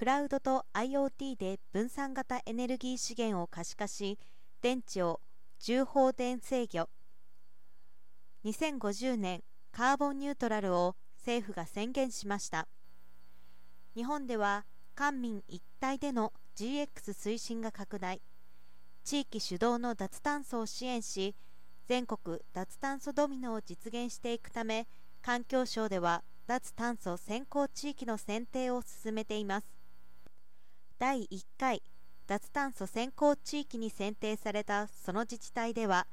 クラウドと IoT で分散型エネルギー資源を可視化し電池を重放電制御。2050年カーボンニュートラルを政府が宣言しました。日本では官民一体での GX 推進が拡大。地域主導の脱炭素を支援し全国脱炭素ドミノを実現していくため環境省では脱炭素先行地域の選定を進めています。第1回脱炭素先行地域に選定されたその自治体では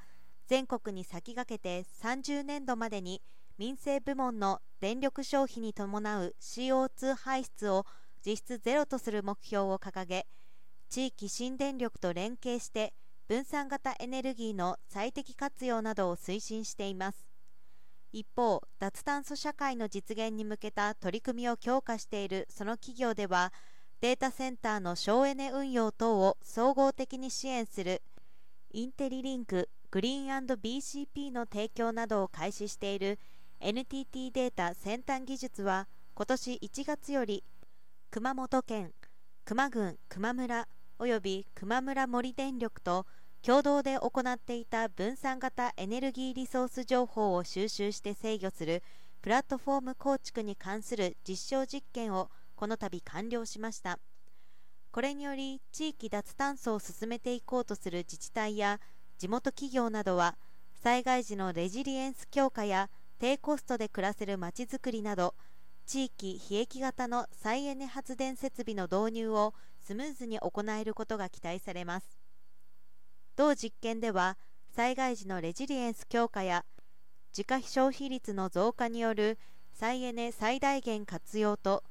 全国に先駆けて30年度までに民生部門の電力消費に伴う CO2 排出を実質ゼロとする目標を掲げ地域新電力と連携して分散型エネルギーの最適活用などを推進しています。一方脱炭素社会の実現に向けた取り組みを強化しているその企業ではデータセンターの省エネ運用等を総合的に支援するインテリリンクグリーン &BCP の提供などを開始している NTT データ先端技術は今年1月より熊本県球磨郡球磨村および球磨村森電力と共同で行っていた分散型エネルギーリソース情報を収集して制御するプラットフォーム構築に関する実証実験をこの度完了しました。これにより地域脱炭素を進めていこうとする自治体や地元企業などは災害時のレジリエンス強化や低コストで暮らせるまちづくりなど地域非益型の再エネ発電設備の導入をスムーズに行えることが期待されます。同実験では災害時のレジリエンス強化や自家消費率の増加による再エネ最大限活用と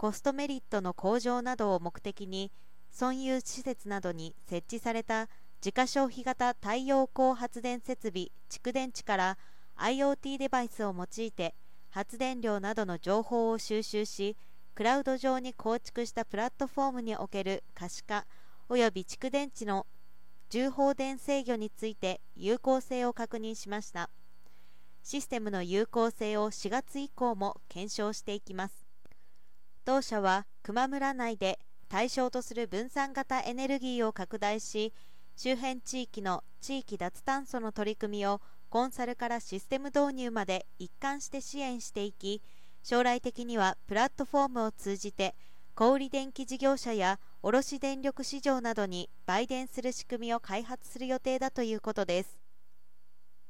コストメリットの向上などを目的に村有施設などに設置された自家消費型太陽光発電設備蓄電池から IoT デバイスを用いて発電量などの情報を収集しクラウド上に構築したプラットフォームにおける可視化及び蓄電池の重放電制御について有効性を確認しました。システムの有効性を4月以降も検証していきます。同社は球磨村内で対象とする分散型エネルギーを拡大し周辺地域の地域脱炭素の取り組みをコンサルからシステム導入まで一貫して支援していき将来的にはプラットフォームを通じて小売電気事業者や卸電力市場などに売電する仕組みを開発する予定だということです。